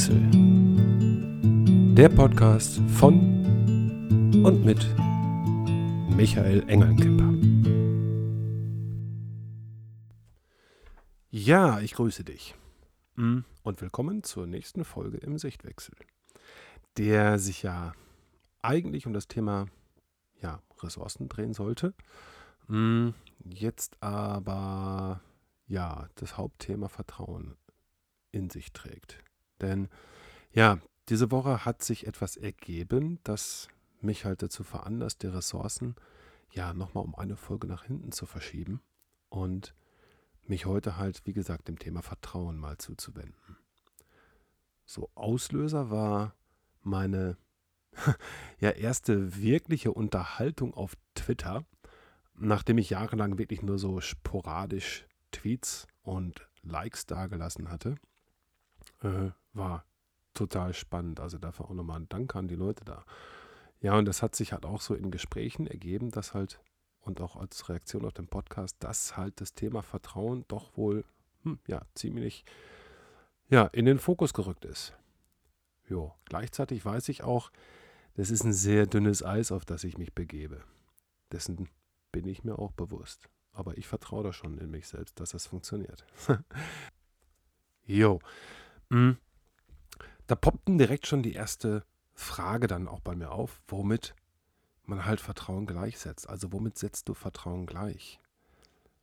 Sichtewechsel. Der Podcast von und mit Michael Engelkemper. Ja, ich grüße dich. Mm, und willkommen zur nächsten Folge im Sichtwechsel, der sich ja eigentlich um das Thema ja, Ressourcen drehen sollte. Mm, jetzt aber ja, das Hauptthema Vertrauen in sich trägt. Denn ja, diese Woche hat sich etwas ergeben, das mich halt dazu veranlasst, die Ressourcen ja nochmal um eine Folge nach hinten zu verschieben und mich heute halt, wie gesagt, dem Thema Vertrauen mal zuzuwenden. So, Auslöser war meine ja, erste wirkliche Unterhaltung auf Twitter, nachdem ich jahrelang wirklich nur so sporadisch Tweets und Likes dagelassen hatte äh, war total spannend. Also dafür auch nochmal ein Dank an die Leute da. Ja, und das hat sich halt auch so in Gesprächen ergeben, dass halt, und auch als Reaktion auf den Podcast, dass halt das Thema Vertrauen doch wohl, hm, ja, ziemlich, ja, in den Fokus gerückt ist. Jo, gleichzeitig weiß ich auch, das ist ein sehr dünnes Eis, auf das ich mich begebe. Dessen bin ich mir auch bewusst. Aber ich vertraue da schon in mich selbst, dass das funktioniert. jo, Mhm. Da poppten direkt schon die erste Frage dann auch bei mir auf, womit man halt Vertrauen gleichsetzt. Also womit setzt du Vertrauen gleich?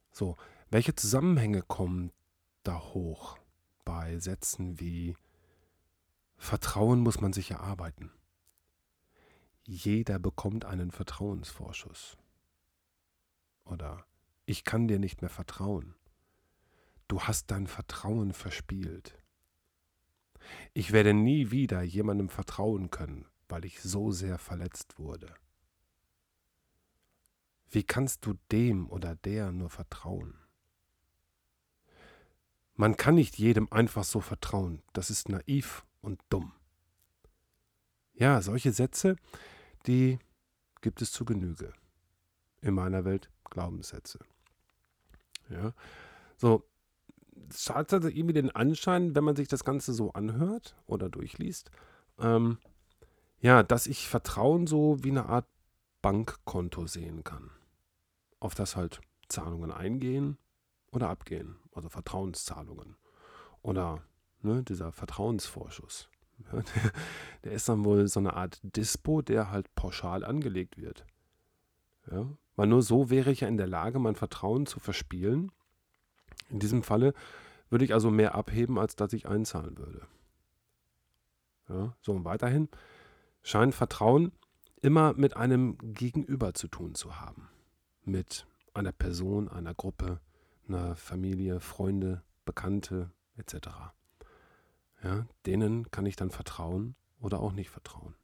So, welche Zusammenhänge kommen da hoch bei Sätzen wie Vertrauen muss man sich erarbeiten? Jeder bekommt einen Vertrauensvorschuss. Oder ich kann dir nicht mehr vertrauen. Du hast dein Vertrauen verspielt. Ich werde nie wieder jemandem vertrauen können, weil ich so sehr verletzt wurde. Wie kannst du dem oder der nur vertrauen? Man kann nicht jedem einfach so vertrauen, das ist naiv und dumm. Ja, solche Sätze, die gibt es zu Genüge. In meiner Welt Glaubenssätze. Ja, so, es hat also irgendwie den Anschein, wenn man sich das Ganze so anhört oder durchliest, ähm, ja, dass ich Vertrauen so wie eine Art Bankkonto sehen kann. Auf das halt Zahlungen eingehen oder abgehen, also Vertrauenszahlungen. Oder ne, dieser Vertrauensvorschuss. Ja, der, der, ist dann wohl so eine Art Dispo, der halt pauschal angelegt wird. Ja, weil nur so wäre ich ja in der Lage, mein Vertrauen zu verspielen in diesem Falle würde ich also mehr abheben, als dass ich einzahlen würde. Ja, so und weiterhin scheint Vertrauen immer mit einem Gegenüber zu tun zu haben. Mit einer Person, einer Gruppe, einer Familie, Freunde, Bekannte etc. Ja, denen kann ich dann vertrauen oder auch nicht vertrauen.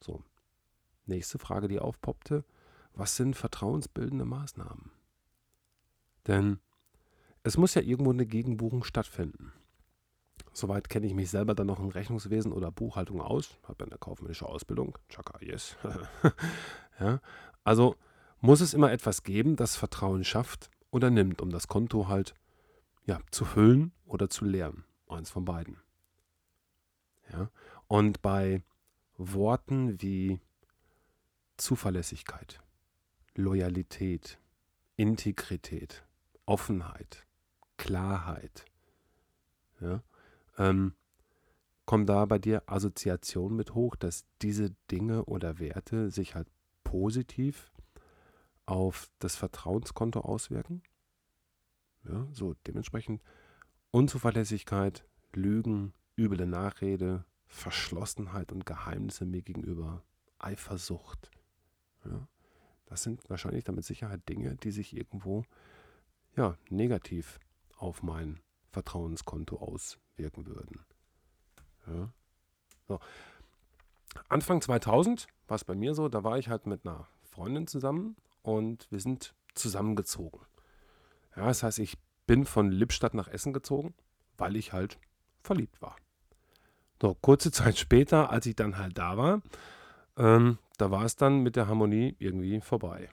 So, nächste Frage, die aufpoppte. Was sind vertrauensbildende Maßnahmen? Denn es muss ja irgendwo eine Gegenbuchung stattfinden. Soweit kenne ich mich selber dann noch in Rechnungswesen oder Buchhaltung aus. Habe eine kaufmännische Ausbildung. Chaka, yes. ja, also muss es immer etwas geben, das Vertrauen schafft oder nimmt, um das Konto halt ja, zu füllen oder zu leeren. Eins von beiden. Ja, und bei Worten wie Zuverlässigkeit, Loyalität, Integrität, Offenheit, Klarheit. Ja, ähm, kommen da bei dir Assoziationen mit hoch, dass diese Dinge oder Werte sich halt positiv auf das Vertrauenskonto auswirken? Ja, so dementsprechend Unzuverlässigkeit, Lügen, üble Nachrede, Verschlossenheit und Geheimnisse mir gegenüber, Eifersucht. Ja, das sind wahrscheinlich damit Sicherheit Dinge, die sich irgendwo ja, negativ auf mein Vertrauenskonto auswirken würden. Ja. So. Anfang 2000 war es bei mir so, da war ich halt mit einer Freundin zusammen und wir sind zusammengezogen. Ja, das heißt, ich bin von Lippstadt nach Essen gezogen, weil ich halt verliebt war. So, kurze Zeit später, als ich dann halt da war, ähm, da war es dann mit der Harmonie irgendwie vorbei.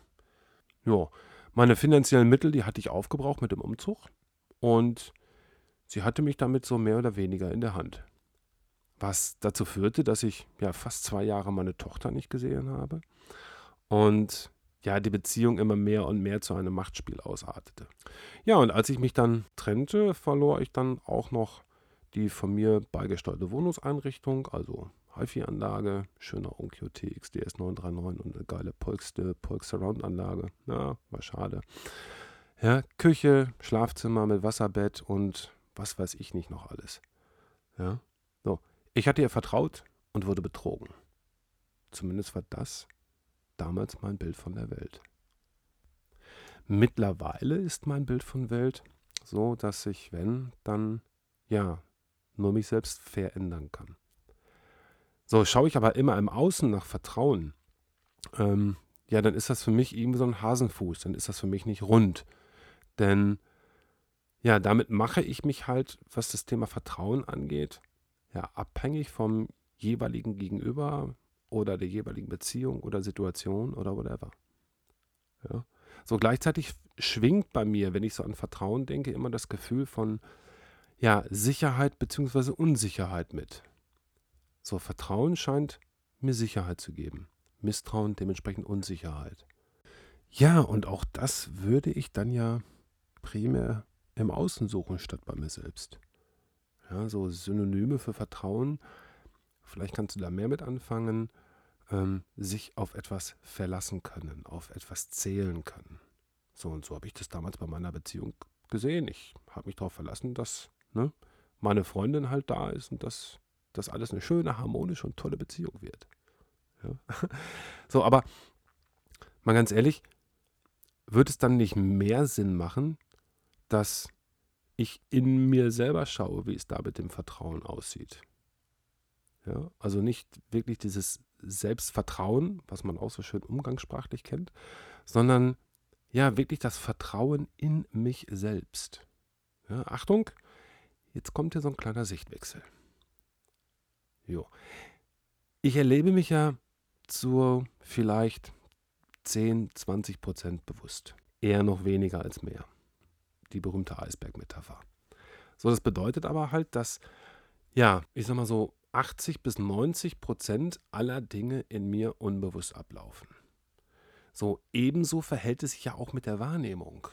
Ja, meine finanziellen Mittel, die hatte ich aufgebraucht mit dem Umzug. Und sie hatte mich damit so mehr oder weniger in der Hand. Was dazu führte, dass ich ja fast zwei Jahre meine Tochter nicht gesehen habe und ja, die Beziehung immer mehr und mehr zu einem Machtspiel ausartete. Ja, und als ich mich dann trennte, verlor ich dann auch noch die von mir beigesteuerte Wohnungseinrichtung, also HiFi-Anlage, schöner Onkyo TX DS939 und eine geile Polkste Polk Surround-Anlage. Ja, war schade. Ja, Küche, Schlafzimmer mit Wasserbett und was weiß ich nicht noch alles. Ja, so. Ich hatte ihr vertraut und wurde betrogen. Zumindest war das damals mein Bild von der Welt. Mittlerweile ist mein Bild von Welt so, dass ich, wenn, dann ja, nur mich selbst verändern kann. So, schaue ich aber immer im Außen nach Vertrauen, ähm, ja, dann ist das für mich irgendwie so ein Hasenfuß, dann ist das für mich nicht rund. Denn ja, damit mache ich mich halt, was das Thema Vertrauen angeht, ja, abhängig vom jeweiligen Gegenüber oder der jeweiligen Beziehung oder Situation oder whatever. Ja. So gleichzeitig schwingt bei mir, wenn ich so an Vertrauen denke, immer das Gefühl von ja, Sicherheit bzw. Unsicherheit mit. So, Vertrauen scheint mir Sicherheit zu geben. Misstrauen dementsprechend Unsicherheit. Ja, und auch das würde ich dann ja primär im Außen suchen statt bei mir selbst. Ja, so Synonyme für Vertrauen, vielleicht kannst du da mehr mit anfangen, ähm, sich auf etwas verlassen können, auf etwas zählen können. So und so habe ich das damals bei meiner Beziehung gesehen. Ich habe mich darauf verlassen, dass ne, meine Freundin halt da ist und dass das alles eine schöne, harmonische und tolle Beziehung wird. Ja. So, aber mal ganz ehrlich, wird es dann nicht mehr Sinn machen, dass ich in mir selber schaue, wie es da mit dem Vertrauen aussieht? Ja, also nicht wirklich dieses Selbstvertrauen, was man auch so schön umgangssprachlich kennt, sondern ja, wirklich das Vertrauen in mich selbst. Ja, Achtung, jetzt kommt hier so ein kleiner Sichtwechsel. Jo. Ich erlebe mich ja zu vielleicht 10, 20 Prozent bewusst. Eher noch weniger als mehr. Die berühmte Eisberg-Metapher. So, das bedeutet aber halt, dass, ja, ich sag mal so, 80 bis 90 Prozent aller Dinge in mir unbewusst ablaufen. So, ebenso verhält es sich ja auch mit der Wahrnehmung.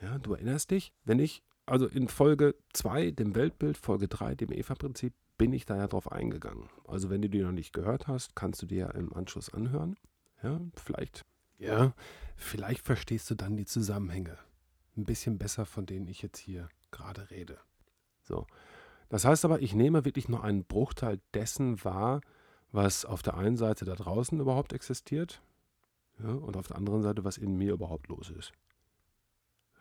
Ja, du erinnerst dich, wenn ich, also in Folge 2, dem Weltbild, Folge 3, dem Eva-Prinzip, bin ich da ja drauf eingegangen. Also wenn du die noch nicht gehört hast, kannst du dir ja im Anschluss anhören. Ja, vielleicht, ja, vielleicht verstehst du dann die Zusammenhänge ein bisschen besser, von denen ich jetzt hier gerade rede. So. Das heißt aber, ich nehme wirklich nur einen Bruchteil dessen wahr, was auf der einen Seite da draußen überhaupt existiert ja, und auf der anderen Seite, was in mir überhaupt los ist.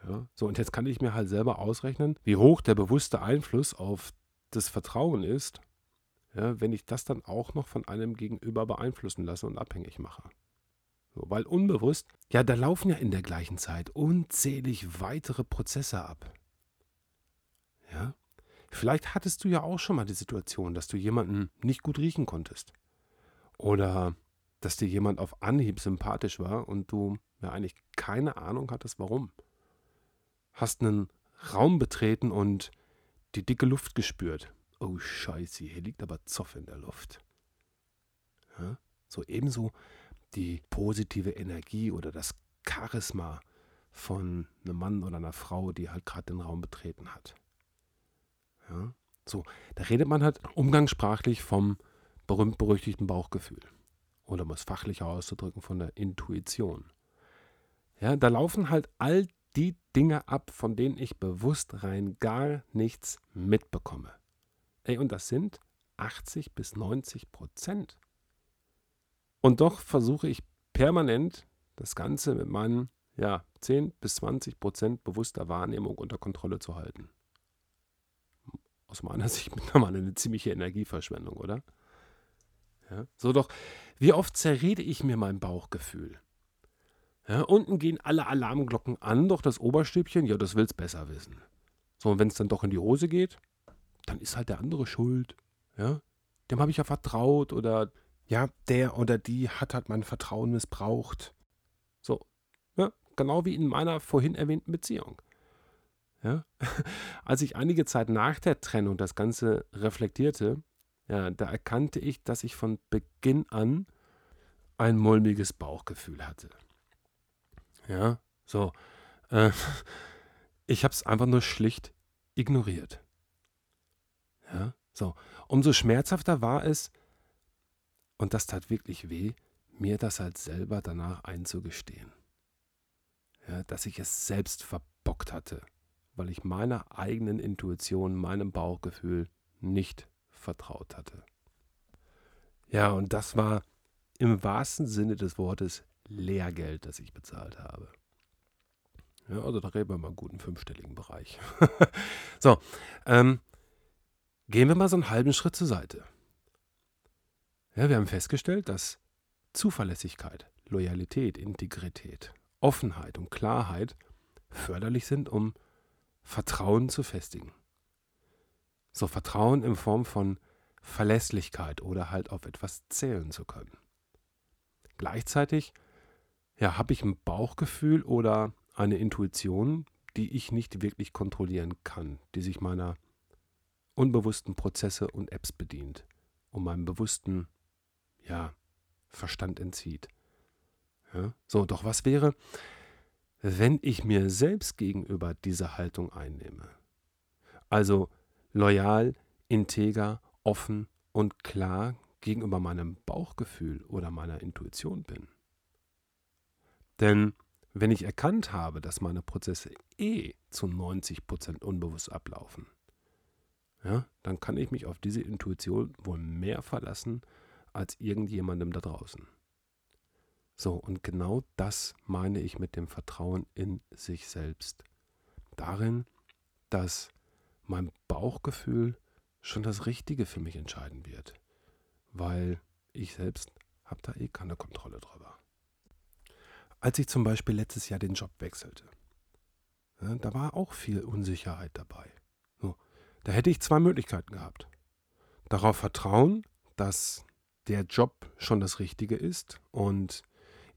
Ja, so, und jetzt kann ich mir halt selber ausrechnen, wie hoch der bewusste Einfluss auf das Vertrauen ist, ja, wenn ich das dann auch noch von einem Gegenüber beeinflussen lasse und abhängig mache. So, weil unbewusst, ja, da laufen ja in der gleichen Zeit unzählig weitere Prozesse ab. Ja, vielleicht hattest du ja auch schon mal die Situation, dass du jemanden nicht gut riechen konntest. Oder dass dir jemand auf Anhieb sympathisch war und du ja eigentlich keine Ahnung hattest, warum. Hast einen Raum betreten und die dicke Luft gespürt. Oh Scheiße, hier liegt aber Zoff in der Luft. Ja? So ebenso die positive Energie oder das Charisma von einem Mann oder einer Frau, die halt gerade den Raum betreten hat. Ja? So, da redet man halt umgangssprachlich vom berühmt-berüchtigten Bauchgefühl. Oder um es fachlicher auszudrücken, von der Intuition. Ja, da laufen halt all die Dinge ab, von denen ich bewusst rein gar nichts mitbekomme. Ey, und das sind 80 bis 90 Prozent. Und doch versuche ich permanent das Ganze mit meinen ja, 10 bis 20 Prozent bewusster Wahrnehmung unter Kontrolle zu halten. Aus meiner Sicht mittlerweile eine ziemliche Energieverschwendung, oder? Ja, so doch, wie oft zerrede ich mir mein Bauchgefühl? Ja, unten gehen alle Alarmglocken an, doch das Oberstübchen, ja, das will es besser wissen. So, und wenn es dann doch in die Hose geht, dann ist halt der andere schuld. Ja, dem habe ich ja vertraut oder ja, der oder die hat halt mein Vertrauen missbraucht. So, ja, genau wie in meiner vorhin erwähnten Beziehung. Ja? Als ich einige Zeit nach der Trennung das Ganze reflektierte, ja, da erkannte ich, dass ich von Beginn an ein mulmiges Bauchgefühl hatte. Ja, so. Äh, ich habe es einfach nur schlicht ignoriert. Ja, so. Umso schmerzhafter war es, und das tat wirklich weh, mir das halt selber danach einzugestehen. Ja, dass ich es selbst verbockt hatte, weil ich meiner eigenen Intuition, meinem Bauchgefühl nicht vertraut hatte. Ja, und das war im wahrsten Sinne des Wortes Lehrgeld, das ich bezahlt habe. Ja, also da reden wir mal einen guten fünfstelligen Bereich. so, ähm, gehen wir mal so einen halben Schritt zur Seite. Ja, wir haben festgestellt, dass Zuverlässigkeit, Loyalität, Integrität, Offenheit und Klarheit förderlich sind, um Vertrauen zu festigen. So Vertrauen in Form von Verlässlichkeit oder halt auf etwas zählen zu können. Gleichzeitig ja, habe ich ein Bauchgefühl oder eine Intuition, die ich nicht wirklich kontrollieren kann, die sich meiner unbewussten Prozesse und Apps bedient und meinem bewussten ja, Verstand entzieht. Ja? So, doch was wäre, wenn ich mir selbst gegenüber diese Haltung einnehme? Also loyal, integer, offen und klar gegenüber meinem Bauchgefühl oder meiner Intuition bin. Denn wenn ich erkannt habe, dass meine Prozesse eh zu 90% unbewusst ablaufen, ja, dann kann ich mich auf diese Intuition wohl mehr verlassen als irgendjemandem da draußen. So, und genau das meine ich mit dem Vertrauen in sich selbst. Darin, dass mein Bauchgefühl schon das Richtige für mich entscheiden wird. Weil ich selbst habe da eh keine Kontrolle drüber. Als ich zum Beispiel letztes Jahr den Job wechselte, ja, da war auch viel Unsicherheit dabei. So, da hätte ich zwei Möglichkeiten gehabt. Darauf vertrauen, dass der Job schon das Richtige ist und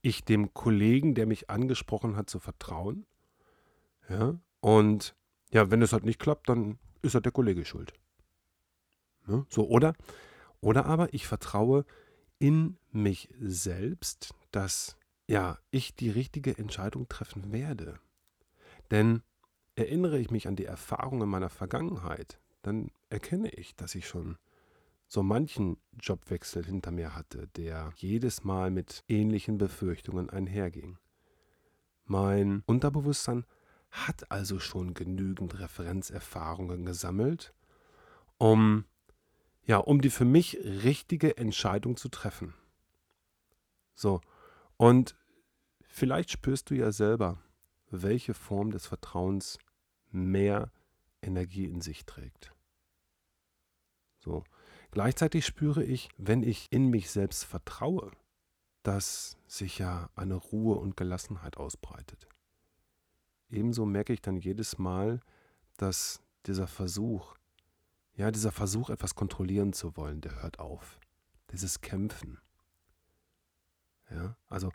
ich dem Kollegen, der mich angesprochen hat, zu vertrauen. Ja, und ja, wenn es halt nicht klappt, dann ist halt der Kollege schuld. Ja, so, oder, oder aber ich vertraue in mich selbst, dass ja, ich die richtige Entscheidung treffen werde. Denn erinnere ich mich an die Erfahrungen meiner Vergangenheit, dann erkenne ich, dass ich schon so manchen Jobwechsel hinter mir hatte, der jedes Mal mit ähnlichen Befürchtungen einherging. Mein Unterbewusstsein hat also schon genügend Referenzerfahrungen gesammelt, um ja, um die für mich richtige Entscheidung zu treffen. So, und vielleicht spürst du ja selber, welche Form des Vertrauens mehr Energie in sich trägt. So, Gleichzeitig spüre ich, wenn ich in mich selbst vertraue, dass sich ja eine Ruhe und Gelassenheit ausbreitet. Ebenso merke ich dann jedes Mal, dass dieser Versuch, ja, dieser Versuch, etwas kontrollieren zu wollen, der hört auf. Dieses Kämpfen. Ja, also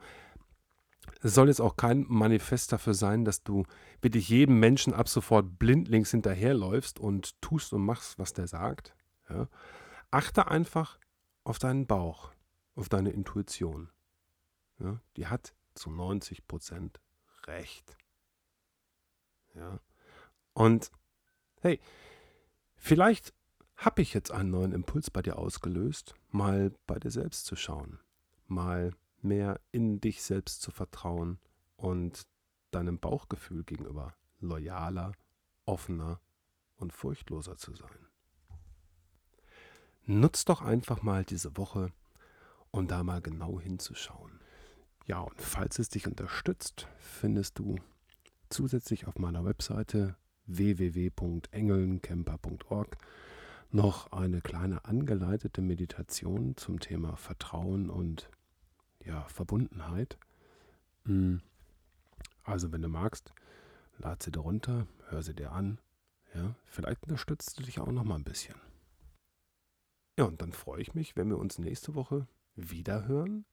es soll jetzt auch kein Manifest dafür sein, dass du wirklich jedem Menschen ab sofort blindlings hinterherläufst und tust und machst, was der sagt. Ja, Achte einfach auf deinen Bauch, auf deine Intuition. Ja, die hat zu 90 Prozent recht. Ja. Und hey, vielleicht habe ich jetzt einen neuen Impuls bei dir ausgelöst, mal bei dir selbst zu schauen, mal mehr in dich selbst zu vertrauen und deinem Bauchgefühl gegenüber loyaler, offener und furchtloser zu sein. Nutz doch einfach mal diese Woche, um da mal genau hinzuschauen. Ja, und falls es dich unterstützt, findest du zusätzlich auf meiner Webseite www.engelncamper.org noch eine kleine angeleitete Meditation zum Thema Vertrauen und ja, Verbundenheit. Hm. Also, wenn du magst, lad sie dir runter, hör sie dir an. Ja, vielleicht unterstützt du dich auch noch mal ein bisschen. Ja, und dann freue ich mich, wenn wir uns nächste Woche wieder hören,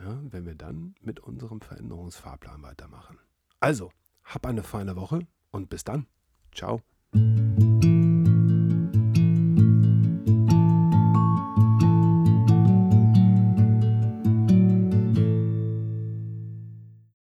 ja, wenn wir dann mit unserem Veränderungsfahrplan weitermachen. Also, hab eine feine Woche und bis dann. Ciao.